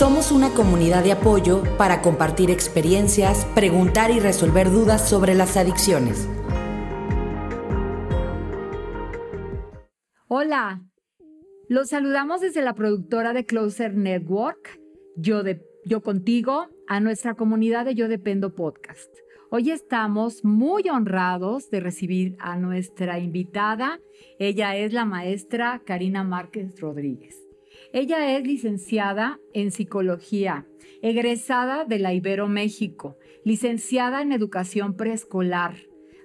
Somos una comunidad de apoyo para compartir experiencias, preguntar y resolver dudas sobre las adicciones. Hola, los saludamos desde la productora de Closer Network, Yo, de, Yo Contigo, a nuestra comunidad de Yo Dependo Podcast. Hoy estamos muy honrados de recibir a nuestra invitada. Ella es la maestra Karina Márquez Rodríguez. Ella es licenciada en psicología, egresada de la Ibero México, licenciada en educación preescolar,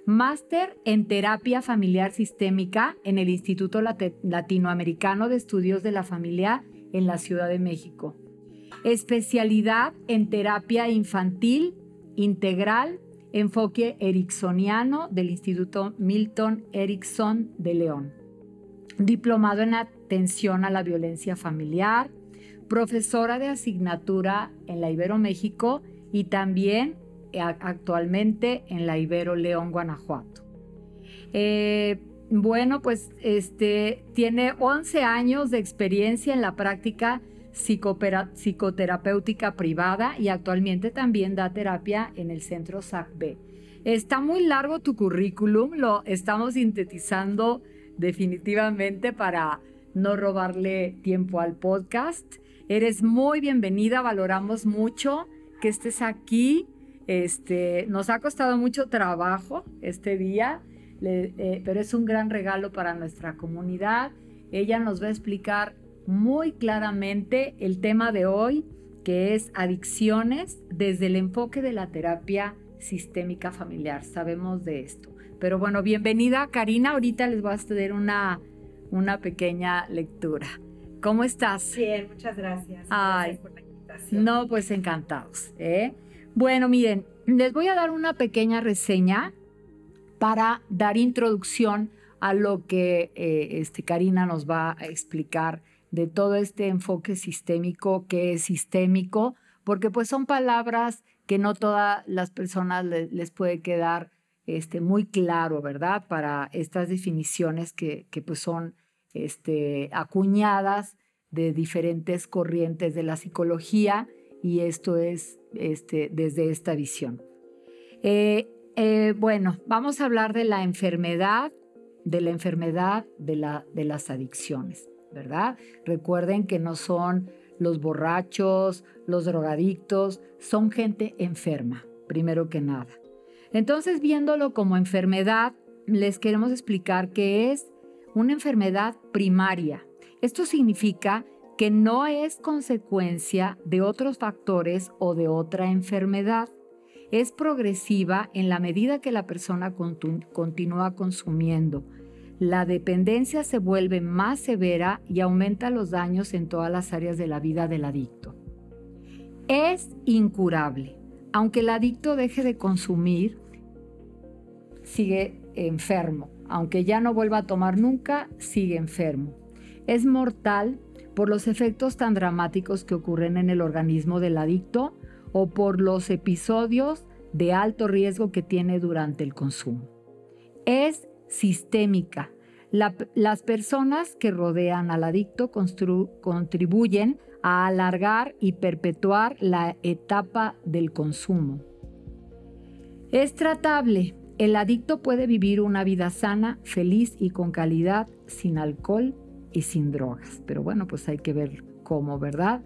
máster en terapia familiar sistémica en el Instituto Latinoamericano de Estudios de la Familia en la Ciudad de México, especialidad en terapia infantil integral, enfoque ericksoniano del Instituto Milton Erickson de León, diplomado en atención a la violencia familiar, profesora de asignatura en la Ibero México y también actualmente en la Ibero León, Guanajuato. Eh, bueno, pues este, tiene 11 años de experiencia en la práctica psicoterapéutica privada y actualmente también da terapia en el centro SACB. Está muy largo tu currículum, lo estamos sintetizando definitivamente para no robarle tiempo al podcast. Eres muy bienvenida, valoramos mucho que estés aquí este, nos ha costado mucho trabajo este día, eh, pero es un gran regalo para nuestra comunidad. Ella nos va a explicar muy claramente el tema de hoy, que es adicciones desde el enfoque de la terapia sistémica familiar. Sabemos de esto. Pero bueno, bienvenida Karina. Ahorita les voy a hacer una, una pequeña lectura. ¿Cómo estás? Bien, muchas gracias. gracias por la invitación. No, pues encantados. ¿eh? Bueno, miren, les voy a dar una pequeña reseña para dar introducción a lo que eh, este, Karina nos va a explicar de todo este enfoque sistémico, que es sistémico, porque pues son palabras que no todas las personas les puede quedar este, muy claro, ¿verdad? Para estas definiciones que, que pues son este, acuñadas de diferentes corrientes de la psicología y esto es este, desde esta visión. Eh, eh, bueno, vamos a hablar de la enfermedad, de la enfermedad de, de las adicciones, ¿verdad? Recuerden que no son los borrachos, los drogadictos, son gente enferma, primero que nada. Entonces, viéndolo como enfermedad, les queremos explicar que es una enfermedad primaria. Esto significa que no es consecuencia de otros factores o de otra enfermedad. Es progresiva en la medida que la persona continúa consumiendo. La dependencia se vuelve más severa y aumenta los daños en todas las áreas de la vida del adicto. Es incurable. Aunque el adicto deje de consumir, sigue enfermo. Aunque ya no vuelva a tomar nunca, sigue enfermo. Es mortal por los efectos tan dramáticos que ocurren en el organismo del adicto o por los episodios de alto riesgo que tiene durante el consumo. Es sistémica. las personas que rodean al adicto contribuyen a alargar y perpetuar la etapa del consumo. Es tratable. El adicto puede vivir una vida sana, feliz y con calidad sin alcohol y sin drogas. Pero bueno, pues hay que ver cómo, ¿verdad?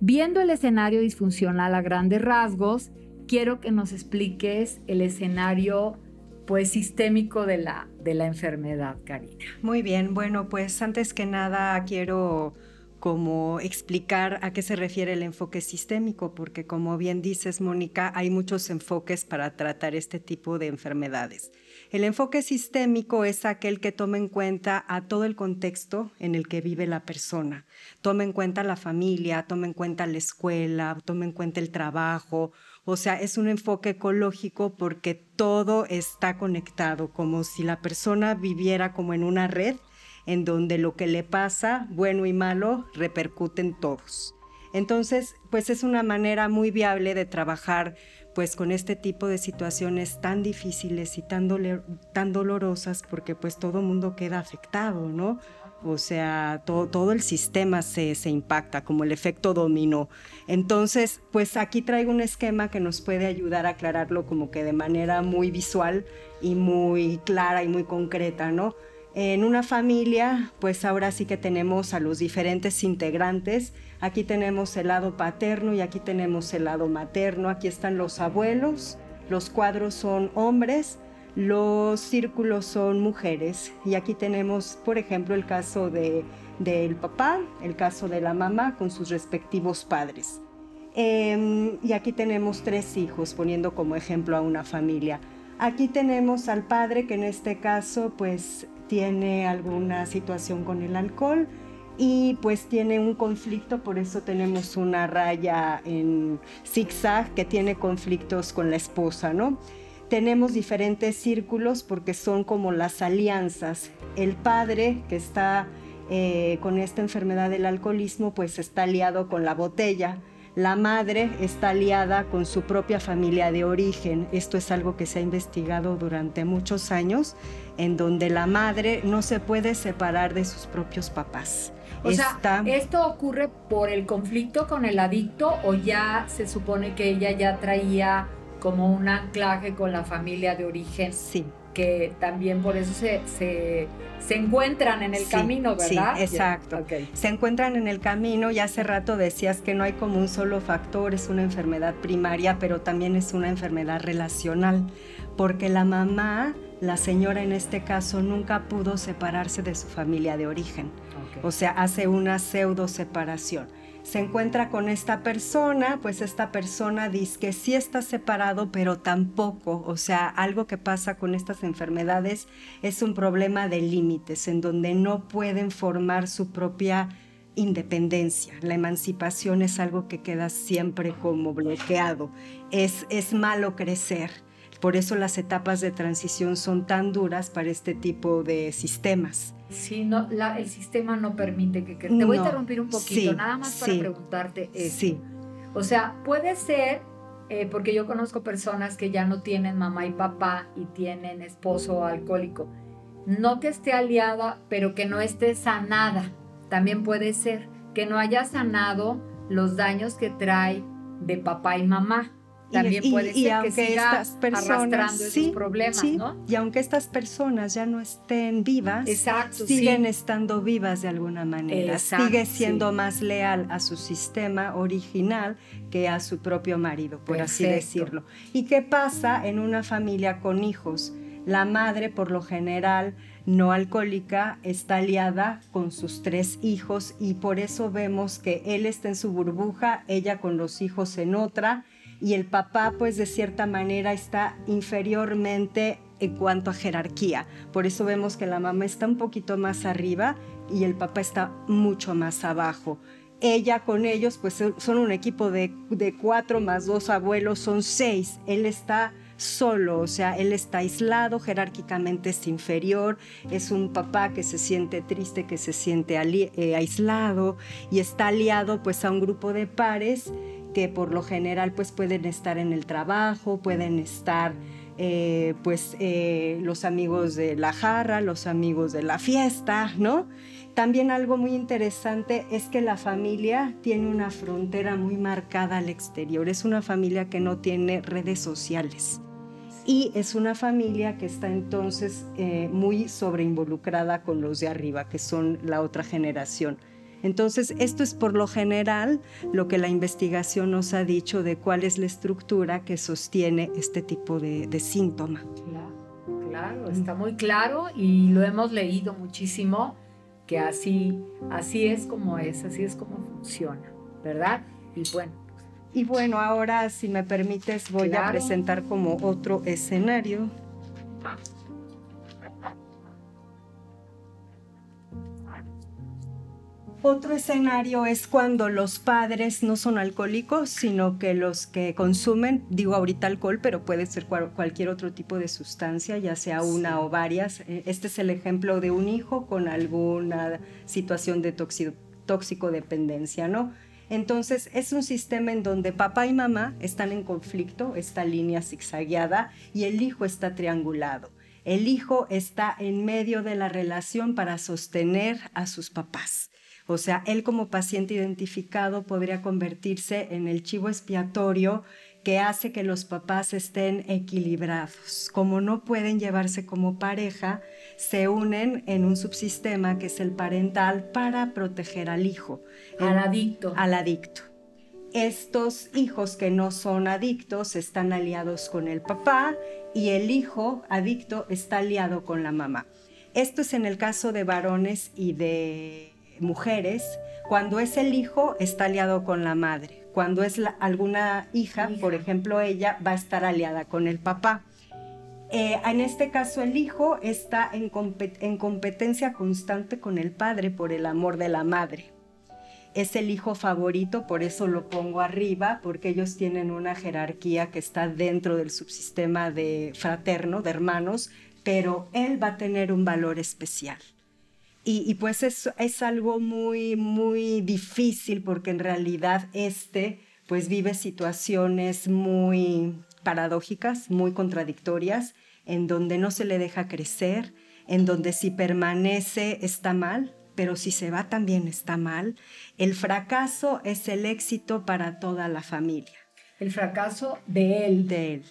Viendo el escenario disfuncional a grandes rasgos, quiero que nos expliques el escenario pues sistémico de la, de la enfermedad, Karina. Muy bien, bueno, pues antes que nada quiero como explicar a qué se refiere el enfoque sistémico, porque como bien dices, Mónica, hay muchos enfoques para tratar este tipo de enfermedades. El enfoque sistémico es aquel que toma en cuenta a todo el contexto en el que vive la persona. Toma en cuenta la familia, toma en cuenta la escuela, toma en cuenta el trabajo. O sea, es un enfoque ecológico porque todo está conectado, como si la persona viviera como en una red en donde lo que le pasa, bueno y malo, repercuten todos. Entonces, pues es una manera muy viable de trabajar pues con este tipo de situaciones tan difíciles y tan, tan dolorosas porque pues todo mundo queda afectado, ¿no? o sea, todo, el sistema se, se, impacta, como el efecto dominó. Entonces, pues aquí traigo un esquema que nos puede ayudar a aclararlo como que de manera muy visual y muy clara y muy concreta, ¿no? En una familia, pues ahora sí que tenemos a los diferentes integrantes. Aquí tenemos el lado paterno y aquí tenemos el lado materno. Aquí están los abuelos, los cuadros son hombres los círculos son mujeres y aquí tenemos, por ejemplo, el caso de, del papá, el caso de la mamá con sus respectivos padres. Em, y aquí tenemos tres hijos, poniendo como ejemplo a una familia. Aquí tenemos al padre que en este caso pues tiene alguna situación con el alcohol y pues tiene un conflicto, por eso tenemos una raya en zigzag que tiene conflictos con la esposa, ¿no? tenemos diferentes círculos porque son como las alianzas. El padre que está eh, con esta enfermedad del alcoholismo pues está aliado con la botella. La madre está aliada con su propia familia de origen. Esto es algo que se ha investigado durante muchos años, en donde la madre no se puede separar de sus propios papás. O sea, ¿esto ocurre por el conflicto con el adicto o ya se supone que ella ya traía como un anclaje con la familia de origen. Sí. Que también por eso se, se, encuentran en el camino, ¿verdad? Sí, exacto. Se encuentran en el camino y hace rato decías que no hay como un solo factor, es una enfermedad primaria, pero también es una enfermedad relacional, porque la mamá, la señora en este caso, nunca pudo separarse de su familia de origen. O sea, hace una pseudo separación se encuentra con esta persona, pues esta persona dice que sí está separado, pero tampoco. O sea, algo que pasa con estas enfermedades es un problema de límites, en donde no pueden formar su propia independencia. La emancipación es algo que queda siempre como bloqueado. Es, es malo crecer. Por eso las etapas de transición son tan duras para este tipo de sistemas. Sí, no, el sistema no permite que... Te voy a interrumpir un poquito, nada más para preguntarte eso. Sí. O sea, puede ser, eh, porque yo conozco personas que ya no tienen mamá y papá y tienen esposo alcohólico, no que esté aliada, pero que no esté sanada. También puede ser que no haya sanado los daños que trae de papá y mamá también puede ser aunque que siga estas personas sí, problemas, ¿no? Y aunque estas personas ya no estén vivas, siguen estando vivas de alguna manera. Sigue siendo más leal a su sistema original que a su propio marido, por así decirlo. ¿Y qué pasa en una familia con hijos? La madre, por lo general, no alcohólica, está aliada con sus tres hijos y por eso vemos que él está en su burbuja, ella con los hijos en otra y el papá pues de cierta manera está inferiormente en cuanto a jerarquía. Por eso vemos que la mamá está un poquito más arriba y el papá está mucho más abajo. Ella con ellos pues son un equipo de, cuatro más dos abuelos, son seis. Él está solo, o sea, él está aislado, jerárquicamente es inferior, es un papá que se siente triste, que se siente eh, aislado y está aliado pues a un grupo de pares que por lo general pues pueden estar en el trabajo, pueden estar eh, pues eh, los amigos de la jarra, los amigos de la fiesta, ¿no? También algo muy interesante es que la familia tiene una frontera muy marcada al exterior, es una familia que no tiene redes sociales y es una familia que está entonces eh, muy sobreinvolucrada con los de arriba, que son la otra generación. Entonces, esto es por lo general lo que la investigación nos ha dicho de cuál es la estructura que sostiene este tipo de, síntoma. Claro, claro, está muy claro y lo hemos leído muchísimo, que así, así es como es, así es como funciona, ¿verdad? Y bueno. Y bueno, ahora si me permites voy a presentar como otro escenario. Otro escenario es cuando los padres no son alcohólicos, sino que los que consumen, digo ahorita alcohol, pero puede ser cualquier otro tipo de sustancia, ya sea una o varias. Eh, este es el ejemplo de un hijo con alguna situación de tóxico dependencia, ¿no? Entonces es un sistema en donde papá y mamá están en conflicto, esta línea zigzagueada, y el hijo está triangulado. El hijo está en medio de la relación para sostener a sus papás. O sea, él como paciente identificado podría convertirse en el chivo expiatorio que hace que los papás estén equilibrados. Como no pueden llevarse como pareja, se unen en un subsistema que es el parental para proteger al hijo. Al adicto. Al adicto. Estos hijos que no son adictos están aliados con el papá y el hijo adicto está aliado con la mamá. Esto es en el caso de varones y de mujeres. Cuando es el hijo, está aliado con la madre. Cuando es alguna hija, por ejemplo, ella va a estar aliada con el papá. Eh, en este caso, el hijo está en competencia constante con el padre por el amor de la madre es el hijo favorito, por eso lo pongo arriba, porque ellos tienen una jerarquía que está dentro del subsistema de fraterno, de hermanos, pero él va a tener un valor especial. Y, pues es, es algo muy, muy difícil porque en realidad este pues vive situaciones muy paradójicas, muy contradictorias, en donde no se le deja crecer, en donde si permanece está mal, pero si se va también está mal. El fracaso es el éxito para toda la familia. El fracaso de él. De él.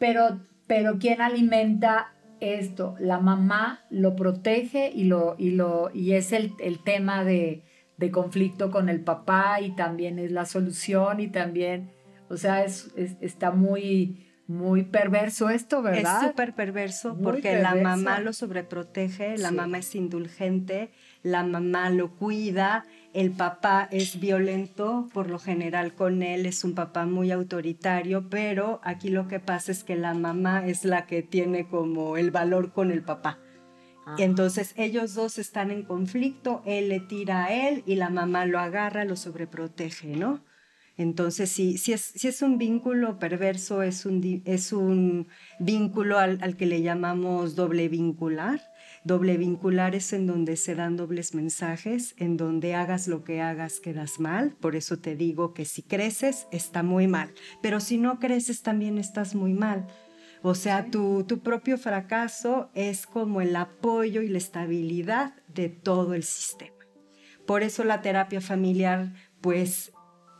Pero, pero ¿quién alimenta esto? La mamá lo protege y, lo, y, lo, y es el, tema de, conflicto con el papá y también es la solución y también, o sea, es, está muy muy perverso esto, ¿verdad? Es súper perverso porque la mamá lo sobreprotege, la mamá es indulgente, la mamá lo cuida, el papá es violento, por lo general con él es un papá muy autoritario, pero aquí lo que pasa es que la mamá es la que tiene como el valor con el papá. Entonces ellos dos están en conflicto, él le tira a él y la mamá lo agarra, lo sobreprotege, ¿no? Entonces, si, si, es, si es un vínculo perverso, es un, es un vínculo al, que le llamamos doble vincular. Doble vincular es en donde se dan dobles mensajes, en donde hagas lo que hagas quedas mal. Por eso te digo que si creces está muy mal, pero si no creces también estás muy mal. O sea, tu, tu propio fracaso es como el apoyo y la estabilidad de todo el sistema. Por eso la terapia familiar, pues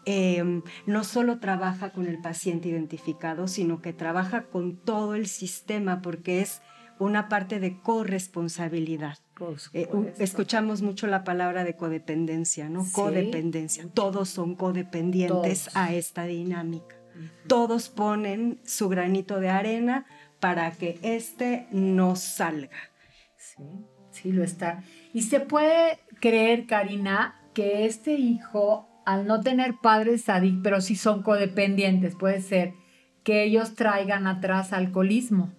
Em, no solo trabaja con el paciente identificado, sino que trabaja con todo el sistema porque es una parte de corresponsabilidad. Eh, escuchamos mucho la palabra de codependencia, ¿no? Codependencia. Todos son codependientes a esta dinámica. Todos ponen su granito de arena para que este no salga. Sí, sí lo está. Y se puede creer, Karina, que este hijo al no tener padres adictos, pero sí son codependientes, puede ser que ellos traigan atrás alcoholismo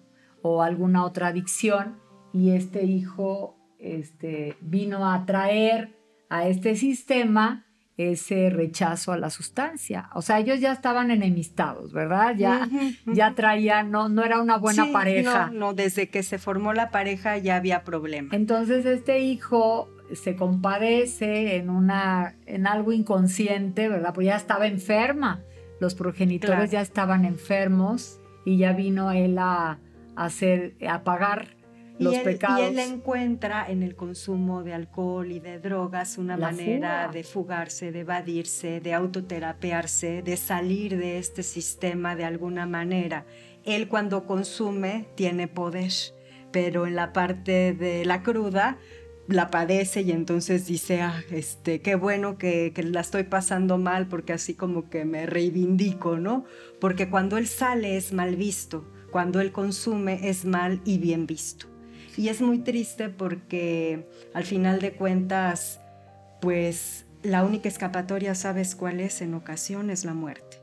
o alguna otra adicción y este hijo este, vino a traer a este sistema ese rechazo a la sustancia. O sea, ellos ya estaban enemistados, ¿verdad? Ya, ya traían, no, no era una buena pareja. No, no, desde que se formó la pareja ya había problemas. Entonces este hijo se compadece en, una, en algo inconsciente, ¿verdad? Pues ya estaba enferma, los progenitores ya estaban enfermos y ya vino él a, hacer, a pagar los pecados. Y él encuentra en el consumo de alcohol y de drogas una manera de fugarse, de evadirse, de autoterapearse, de salir de este sistema de alguna manera. Él cuando consume tiene poder, pero en la parte de la cruda la padece y entonces dice, ah, este, qué bueno que, que, la estoy pasando mal porque así como que me reivindico, ¿no? Porque cuando él sale es mal visto, cuando él consume es mal y bien visto. Y es muy triste porque al final de cuentas, pues la única escapatoria, ¿sabes cuál es? En ocasiones la muerte.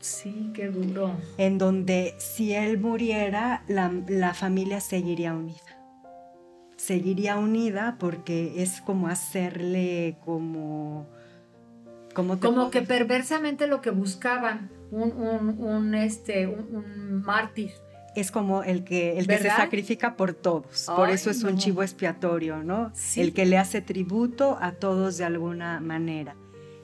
Sí, qué duro. En donde si él muriera, la, la familia seguiría unida seguiría unida porque es como hacerle como... Como, como que perversamente lo que buscaban, un, un, un este, un, mártir. Es como el que, el que se sacrifica por todos. por eso es un chivo expiatorio, ¿no? El que le hace tributo a todos de alguna manera.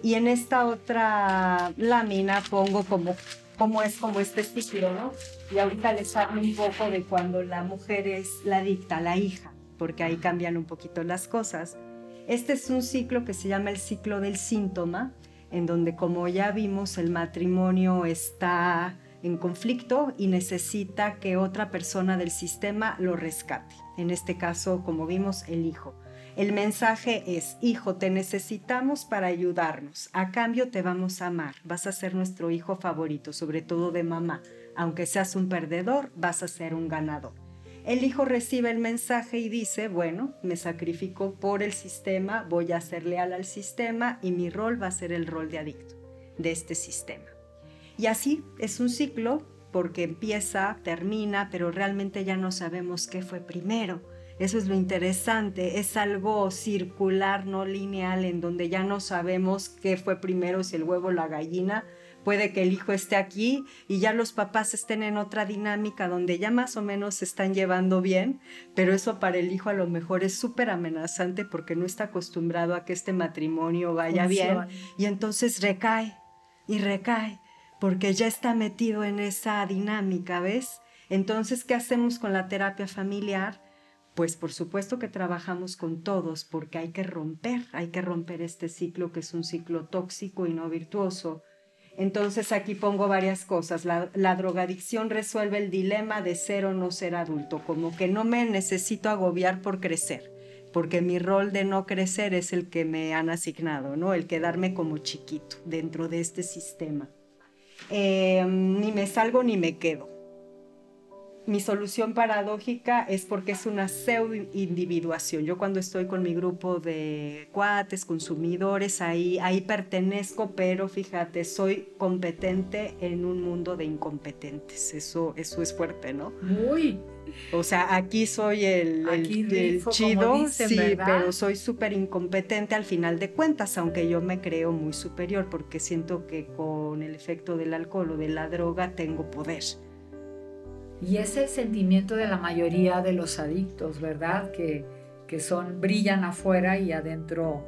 Y en esta otra lámina pongo como cómo es como este ciclo, ¿no? Y ahorita les hablo un poco de cuando la mujer es la adicta, la hija, porque ahí cambian un poquito las cosas. Este es un ciclo que se llama el ciclo del síntoma, en donde como ya vimos el matrimonio está en conflicto y necesita que otra persona del sistema lo rescate. En este caso, como vimos, el hijo. El mensaje es, hijo, te necesitamos para ayudarnos. A cambio te vamos a amar. Vas a ser nuestro hijo favorito, sobre todo de mamá. Aunque seas un perdedor, vas a ser un ganador. El hijo recibe el mensaje y dice, bueno, me sacrifico por el sistema, voy a ser leal al sistema y mi rol va a ser el rol de adicto de este sistema. Y así es un ciclo porque empieza, termina, pero realmente ya no sabemos qué fue primero. Eso es lo interesante, es algo circular, no lineal, en donde ya no sabemos qué fue primero, si el huevo o la gallina. Puede que el hijo esté aquí y ya los papás estén en otra dinámica donde ya más o menos se están llevando bien, pero eso para el hijo a lo mejor es súper amenazante porque no está acostumbrado a que este matrimonio vaya bien y entonces recae y recae porque ya está metido en esa dinámica, ¿ves? Entonces, ¿qué hacemos con la terapia familiar? Pues por supuesto que trabajamos con todos porque hay que romper, hay que romper este ciclo que es un ciclo tóxico y no virtuoso. Entonces aquí pongo varias cosas. La, la, drogadicción resuelve el dilema de ser o no ser adulto, como que no me necesito agobiar por crecer, porque mi rol de no crecer es el que me han asignado, ¿no? El quedarme como chiquito dentro de este sistema. Eh, ni me salgo ni me quedo. Mi solución paradójica es porque es una pseudo individuación. Yo cuando estoy con mi grupo de cuates, consumidores, ahí, ahí pertenezco, pero fíjate, soy competente en un mundo de incompetentes. Eso, eso es fuerte, ¿no? Muy. O sea, aquí soy el, el, chido, sí, pero soy súper incompetente al final de cuentas, aunque yo me creo muy superior porque siento que con el efecto del alcohol o de la droga tengo poder. Y es el sentimiento de la mayoría de los adictos, ¿verdad? Que, que son, brillan afuera y adentro,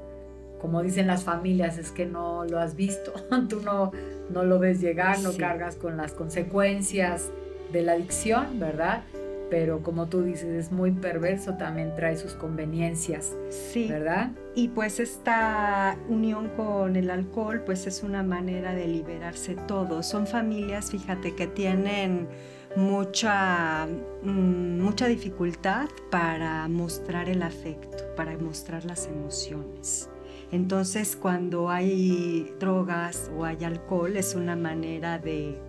como dicen las familias, es que no lo has visto, tú no, no lo ves llegar, no cargas con las consecuencias de la adicción, ¿verdad? Pero como tú dices, es muy perverso, también trae sus conveniencias, sí. ¿verdad? Y pues esta unión con el alcohol, pues es una manera de liberarse todo. Son familias, fíjate, que tienen mucha, mm, mucha dificultad para mostrar el afecto, para mostrar las emociones. Entonces, cuando hay drogas o hay alcohol, es una manera de,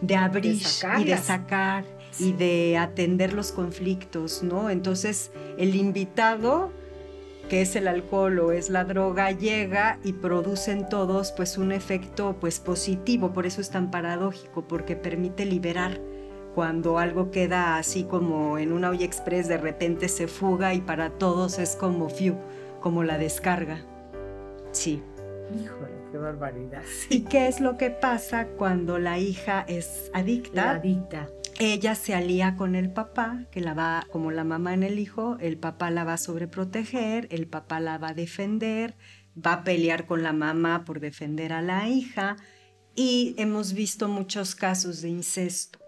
de abrir y de sacar y de atender los conflictos, ¿no? Entonces, el invitado que es el alcohol o es la droga, llega y produce en todos pues un efecto pues positivo, por eso es tan paradójico, porque permite liberar cuando algo queda así como en una olla express de repente se fuga y para todos es como fiu, como la descarga. Sí. Híjole, qué barbaridad. ¿Y qué es lo que pasa cuando la hija es adicta? adicta ella se alía con el papá, que la va, como la mamá en el hijo, el papá la va a sobreproteger, el papá la va a defender, va a pelear con la mamá por defender a la hija y hemos visto muchos casos de incesto.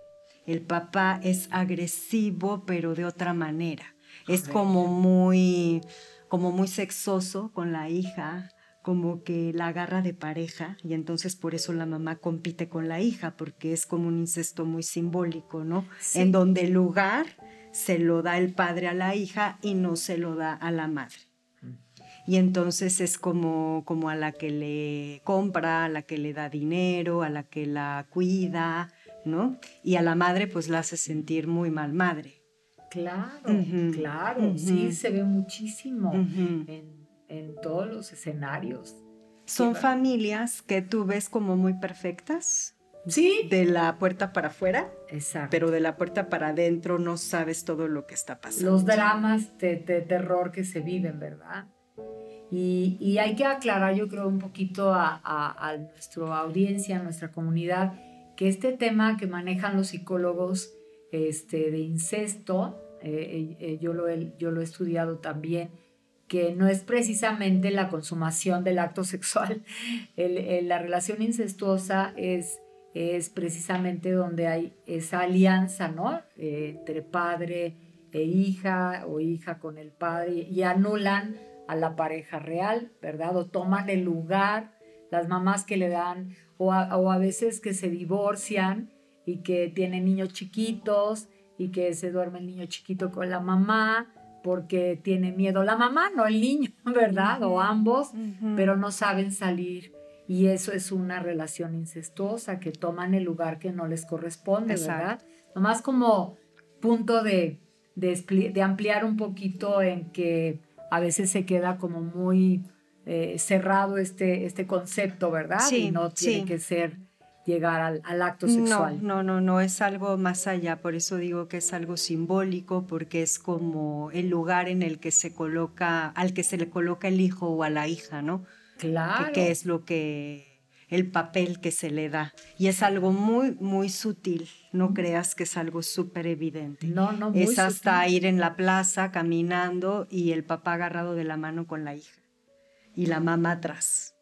El papá es agresivo, pero de otra manera. Es como muy, como muy sexoso con la hija, como que la agarra de pareja y entonces por eso la mamá compite con la hija, porque es como un incesto muy simbólico, ¿no? En donde el lugar se lo da el padre a la hija y no se lo da a la madre. Y entonces es como, como a la que le compra, a la que le da dinero, a la que la cuida, ¿no? Y a la madre pues la hace sentir muy mal madre. Claro, claro, sí, se ve muchísimo en en todos los escenarios. Son familias que tú ves como muy perfectas. Sí. De la puerta para afuera. Exacto. Pero de la puerta para adentro no sabes todo lo que está pasando. Los dramas de, terror que se viven, ¿verdad? Y, hay que aclarar, yo creo, un poquito a, nuestra audiencia, a nuestra comunidad, que este tema que manejan los psicólogos este, de incesto, eh, eh, yo, lo yo lo he estudiado también, que no es precisamente la consumación del acto sexual. la relación incestuosa es es precisamente donde hay esa alianza, ¿no? Eh, entre padre e hija o hija con el padre y anulan a la pareja real, ¿verdad? O toman el lugar, las mamás que le dan, o a, veces que se divorcian y que tienen niños chiquitos y que se duerme el niño chiquito con la mamá porque tiene miedo la mamá, no el niño, ¿verdad? O ambos, pero no saben salir y eso es una relación incestuosa que toman el lugar que no les corresponde, ¿verdad? Nomás como punto de, de, ampliar un poquito en que a veces se queda como muy eh, cerrado este, este concepto, ¿verdad? Sí, y no tiene que ser llegar al, al, acto sexual. No, no, no, no, es algo más allá, por eso digo que es algo simbólico, porque es como el lugar en el que se coloca, al que se le coloca el hijo o a la hija, ¿no? Claro. Que, es lo que el papel que se le da. Y es algo muy, muy sutil. No creas que es algo súper evidente. No, no, muy Es hasta ir en la plaza caminando y el papá agarrado de la mano con la hija. Y la mamá atrás.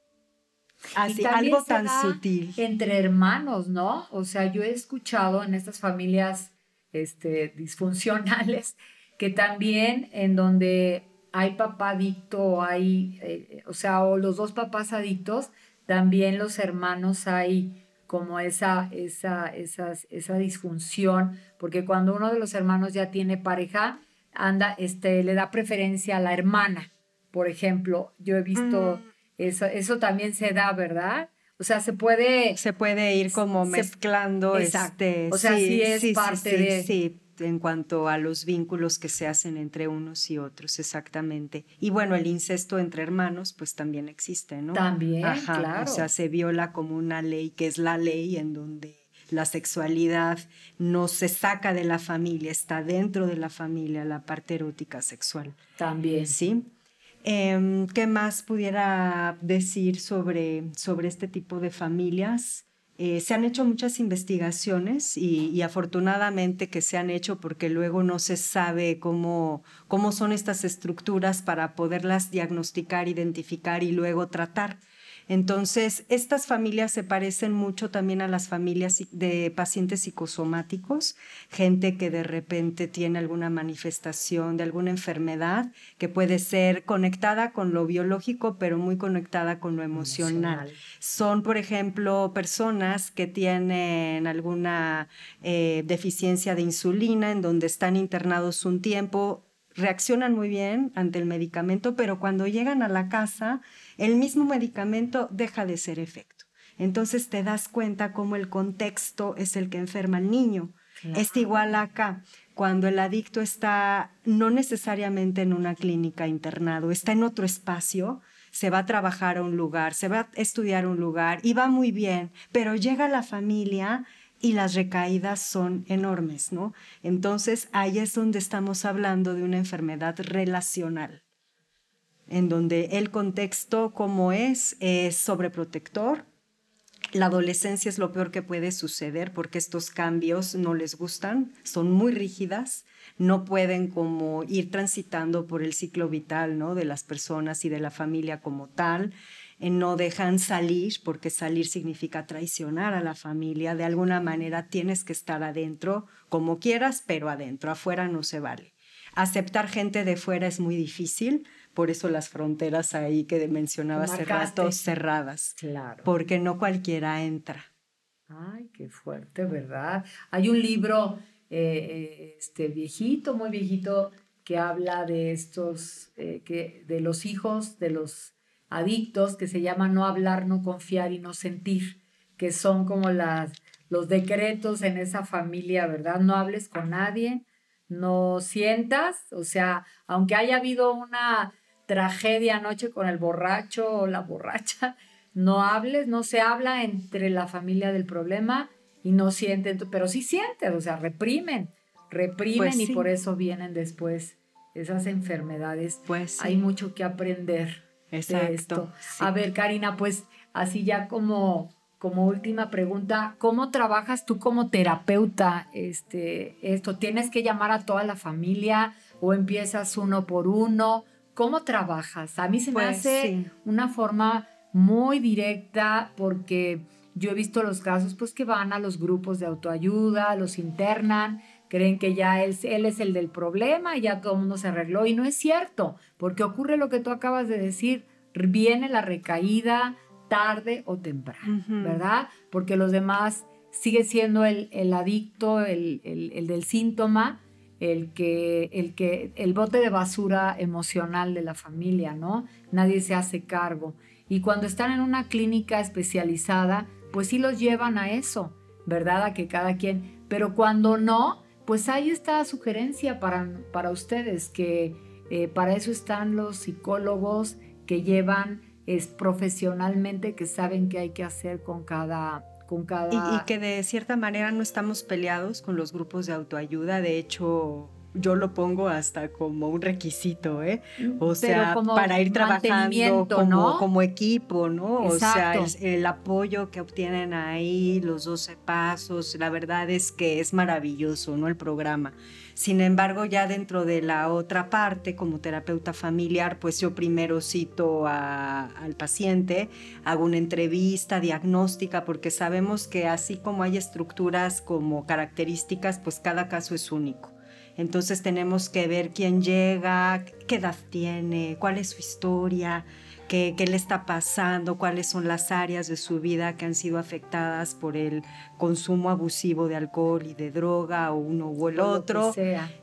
Así, algo tan sutil. Entre hermanos, ¿no? O sea, yo he escuchado en estas familias este, disfuncionales que también en donde hay papá adicto, hay, eh, o sea, o los dos papás adictos, también los hermanos hay como esa, esa, esa disfunción, porque cuando uno de los hermanos ya tiene pareja, anda, este, le da preferencia a la hermana, por ejemplo. Yo he visto mm. Eso, eso también se da, ¿verdad? O sea, se puede... Se puede ir como mezclando. Este, o sea, sí, es parte de... Sí, en cuanto a los vínculos que se hacen entre unos y otros, exactamente. Y bueno, el incesto entre hermanos, pues también existe, ¿no? También, claro. O sea, se viola como una ley que es la ley en donde la sexualidad no se saca de la familia, está dentro de la familia, la parte erótica sexual. También. Sí. Em, ¿Qué más pudiera decir sobre, sobre este tipo de familias? Eh, se han hecho muchas investigaciones y, afortunadamente que se han hecho porque luego no se sabe cómo, cómo son estas estructuras para poderlas diagnosticar, identificar y luego tratar. Entonces, estas familias se parecen mucho también a las familias de pacientes psicosomáticos, gente que de repente tiene alguna manifestación de alguna enfermedad que puede ser conectada con lo biológico, pero muy conectada con lo emocional. Son, por ejemplo, personas que tienen alguna eh, deficiencia de insulina en donde están internados un tiempo, reaccionan muy bien ante el medicamento, pero cuando llegan a la casa, el mismo medicamento deja de ser efecto. Entonces te das cuenta cómo el contexto es el que enferma al niño. Es igual acá, cuando el adicto está no necesariamente en una clínica internado, está en otro espacio, se va a trabajar a un lugar, se va a estudiar a un lugar y va muy bien, pero llega la familia y las recaídas son enormes, ¿no? Entonces ahí es donde estamos hablando de una enfermedad relacional, en donde el contexto como es es sobreprotector. La adolescencia es lo peor que puede suceder porque estos cambios no les gustan, son muy rígidas, no pueden como ir transitando por el ciclo vital, ¿no? de las personas y de la familia como tal no dejan salir, porque salir significa traicionar a la familia. De alguna manera tienes que estar adentro, como quieras, pero adentro. Afuera no se vale. Aceptar gente de fuera es muy difícil, por eso las fronteras ahí que mencionaba hace rato cerradas. Claro. Porque no cualquiera entra. Ay, qué fuerte, ¿verdad? Hay un libro eh, este, viejito, muy viejito, que habla de estos, eh, que, de los hijos de los adictos que se llama no hablar, no confiar y no sentir, que son como las, los decretos en esa familia, ¿verdad? No hables con nadie, no sientas, o sea, aunque haya habido una tragedia anoche con el borracho o la borracha, no hables, no se habla entre la familia del problema y no sienten, pero sí sienten, o sea, reprimen, reprimen pues y por eso vienen después esas enfermedades. Pues Hay mucho que aprender. Exacto. A ver, Karina, pues así ya como, como última pregunta, ¿cómo trabajas tú como terapeuta este, esto? ¿Tienes que llamar a toda la familia o empiezas uno por uno? ¿Cómo trabajas? A mí se me pues, hace una forma muy directa porque yo he visto los casos pues que van a los grupos de autoayuda, los internan, creen que ya él, él es el del problema y ya todo el mundo se arregló y no es cierto, porque ocurre lo que tú acabas de decir, viene la recaída tarde o temprano, ¿verdad? Porque los demás sigue siendo el, el adicto, el, el, el, del síntoma, el que, el que, el bote de basura emocional de la familia, ¿no? Nadie se hace cargo. Y cuando están en una clínica especializada, pues sí los llevan a eso, ¿verdad? A que cada quien, pero cuando no, pues ahí está sugerencia para, para ustedes, que eh, para eso están los psicólogos que llevan es profesionalmente, que saben qué hay que hacer con cada... Con cada... y que de cierta manera no estamos peleados con los grupos de autoayuda, de hecho yo lo pongo hasta como un requisito, ¿eh? O sea, para ir trabajando como, como, equipo, ¿no? O sea, el, apoyo que obtienen ahí, los 12 pasos, la verdad es que es maravilloso, ¿no? El programa. Sin embargo, ya dentro de la otra parte, como terapeuta familiar, pues yo primero cito al paciente, hago una entrevista diagnóstica, porque sabemos que así como hay estructuras como características, pues cada caso es único. Entonces tenemos que ver quién llega, qué edad tiene, cuál es su historia, qué, le está pasando, cuáles son las áreas de su vida que han sido afectadas por el consumo abusivo de alcohol y de droga o uno u el otro.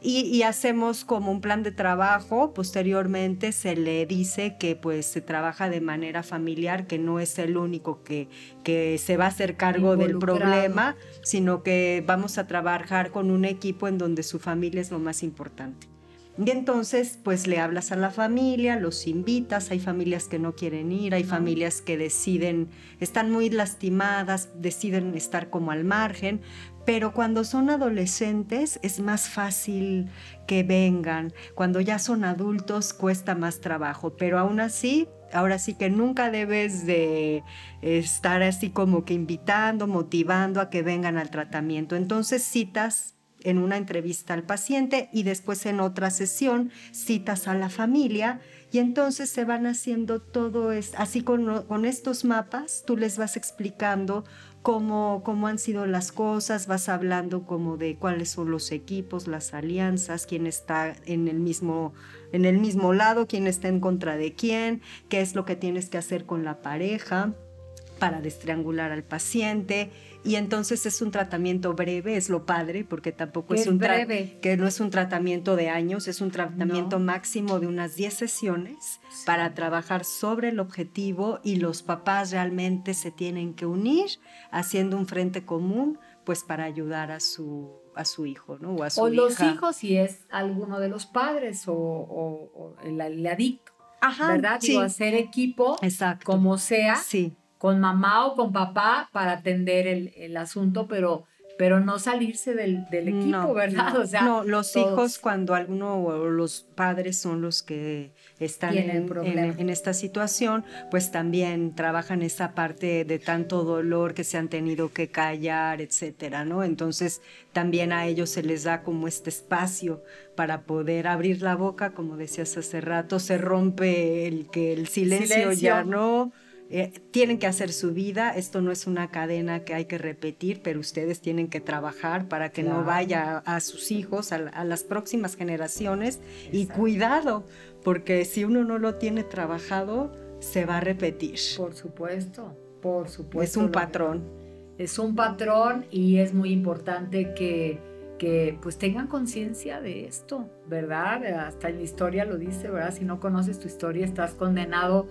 Y, hacemos como un plan de trabajo. Posteriormente se le dice que pues se trabaja de manera familiar, que no es el único que, que se va a hacer cargo del problema, sino que vamos a trabajar con un equipo en donde su familia es lo más importante. Y entonces, pues le hablas a la familia, los invitas, hay familias que no quieren ir, hay familias que deciden, están muy lastimadas, deciden estar como al margen, pero cuando son adolescentes es más fácil que vengan, cuando ya son adultos cuesta más trabajo, pero aún así ahora sí que nunca debes de estar así como que invitando, motivando a que vengan al tratamiento. Entonces citas en una entrevista al paciente y después en otra sesión citas a la familia y entonces se van haciendo todo es así con, con estos mapas, tú les vas explicando cómo, cómo han sido las cosas, vas hablando como de cuáles son los equipos, las alianzas, quién está en el mismo en el mismo lado, quién está en contra de quién, qué es lo que tienes que hacer con la pareja para destriangular al paciente y entonces es un tratamiento breve, es lo padre, porque tampoco es, un breve. que no es un tratamiento de años, es un tratamiento máximo de unas 10 sesiones para trabajar sobre el objetivo y los papás realmente se tienen que unir haciendo un frente común, pues para ayudar a su a su hijo, ¿no? O a su o los hijos si es alguno de los padres o, el, adicto. Ajá, ¿verdad? Sí. hacer equipo, Exacto. como sea. Sí con mamá o con papá para atender el, el asunto, pero pero no salirse del, del equipo, ¿verdad? No, o sea, no, los hijos cuando alguno o los padres son los que están en, en, esta situación, pues también trabajan esa parte de tanto dolor que se han tenido que callar, etcétera, ¿no? Entonces también a ellos se les da como este espacio para poder abrir la boca, como decías hace rato, se rompe el que el silencio. ya no eh, tienen que hacer su vida, esto no es una cadena que hay que repetir, pero ustedes tienen que trabajar para que no vaya a, sus hijos, a, las próximas generaciones. Y cuidado, porque si uno no lo tiene trabajado, se va a repetir. Por supuesto, por supuesto. Es un patrón. Es un patrón y es muy importante que, que pues tengan conciencia de esto, ¿verdad? Hasta en la historia lo dice, ¿verdad? Si no conoces tu historia, estás condenado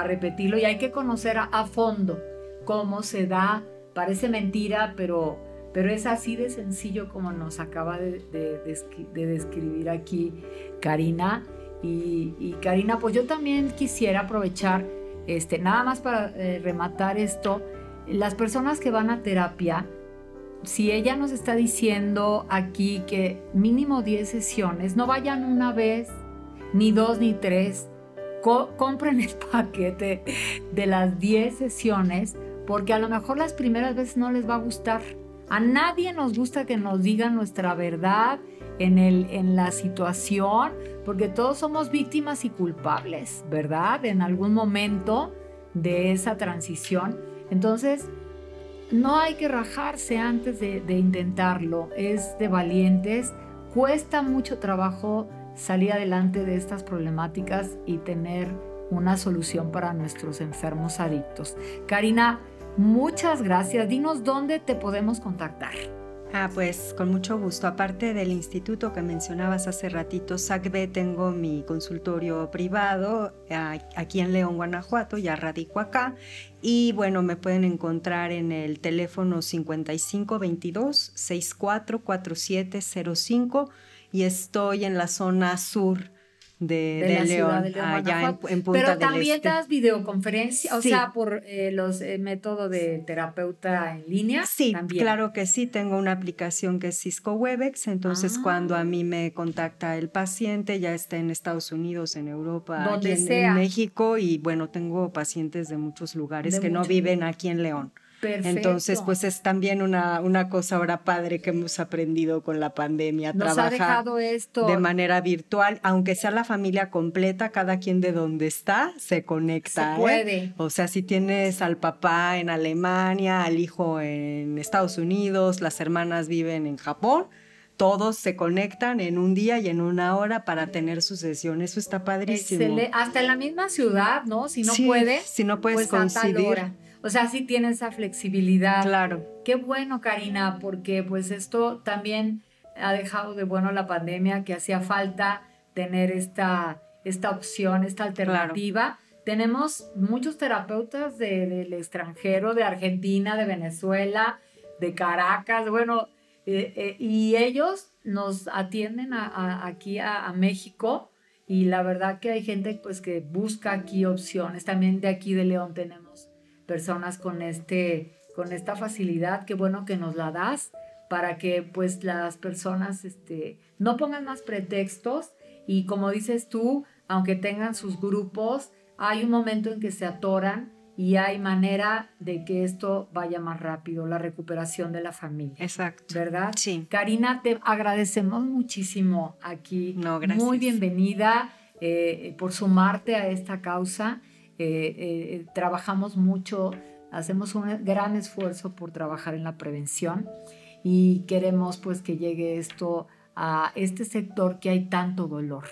a repetirlo y hay que conocer a, fondo cómo se da. Parece mentira, pero, pero es así de sencillo como nos acaba de, describir aquí Karina. Y, Karina, pues yo también quisiera aprovechar, este, nada más para eh, rematar esto, las personas que van a terapia, si ella nos está diciendo aquí que mínimo 10 sesiones, no vayan una vez, ni dos, ni tres, compren el paquete de las 10 sesiones porque a lo mejor las primeras veces no les va a gustar. A nadie nos gusta que nos digan nuestra verdad en, el, en la situación, porque todos somos víctimas y culpables, ¿verdad? En algún momento de esa transición. Entonces, no hay que rajarse antes de intentarlo, es de valientes, cuesta mucho trabajo salir adelante de estas problemáticas y tener una solución para nuestros enfermos adictos. Karina, muchas gracias. Dinos dónde te podemos contactar. Ah, pues con mucho gusto. Aparte del instituto que mencionabas hace ratito, SACB, tengo mi consultorio privado aquí en León, Guanajuato, ya radico acá. Y bueno, me pueden encontrar en el teléfono 5522-644705 y estoy en la zona sur de, León, allá en, Punta Pero también este. das videoconferencia, o sea, por eh, los eh, métodos de terapeuta en línea. Sí, claro que sí. Tengo una aplicación que es Cisco Webex, entonces cuando a ah. mí me contacta el paciente, ya está en Estados Unidos, en Europa, aquí en, México y bueno, tengo pacientes de muchos lugares que no viven aquí en León. Entonces, pues es también una, una cosa ahora padre que hemos aprendido con la pandemia, Nos trabajar ha dejado esto. de manera virtual, aunque sea la familia completa, cada quien de donde está se conecta. Se ¿eh? puede. O sea, si tienes al papá en Alemania, al hijo en Estados Unidos, las hermanas viven en Japón, todos se conectan en un día y en una hora para tener su sesión. Eso está padrísimo. Hasta en la misma ciudad, ¿no? Si no puedes. Si no puedes pues coincidir. O sea, sí tiene esa flexibilidad. Claro. Qué bueno, Karina, porque pues esto también ha dejado de bueno la pandemia, que hacía falta tener esta, esta opción, esta alternativa. Tenemos muchos terapeutas del extranjero, de Argentina, de Venezuela, de Caracas, bueno, eh, eh, y ellos nos atienden aquí a, a, México y la verdad que hay gente pues que busca aquí opciones. También de aquí de León tenemos personas con, este, con esta facilidad, qué bueno que nos la das para que pues las personas este, no pongan más pretextos y como dices tú, aunque tengan sus grupos, hay un momento en que se atoran y hay manera de que esto vaya más rápido, la recuperación de la familia. Exacto. ¿Verdad? Sí. Karina, te agradecemos muchísimo aquí. No, gracias. Muy bienvenida eh, por sumarte a esta causa. Eh, eh, trabajamos mucho, hacemos un gran esfuerzo por trabajar en la prevención y queremos pues que llegue esto a este sector que hay tanto dolor,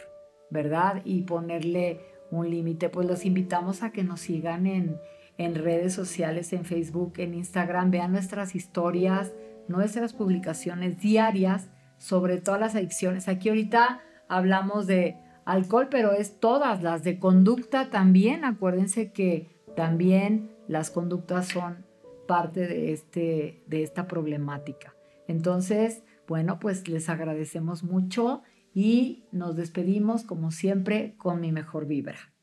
¿verdad? Y ponerle un límite. Pues los invitamos a que nos sigan en, en redes sociales, en Facebook, en Instagram, vean nuestras historias, nuestras publicaciones diarias sobre todas las adicciones. Aquí ahorita hablamos de alcohol, pero es todas las de conducta también. Acuérdense que también las conductas son parte de, este, de esta problemática. Entonces, bueno, pues les agradecemos mucho y nos despedimos como siempre con mi mejor vibra.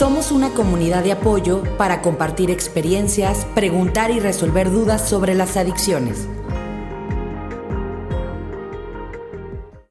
Somos una comunidad de apoyo para compartir experiencias, preguntar y resolver dudas sobre las adicciones.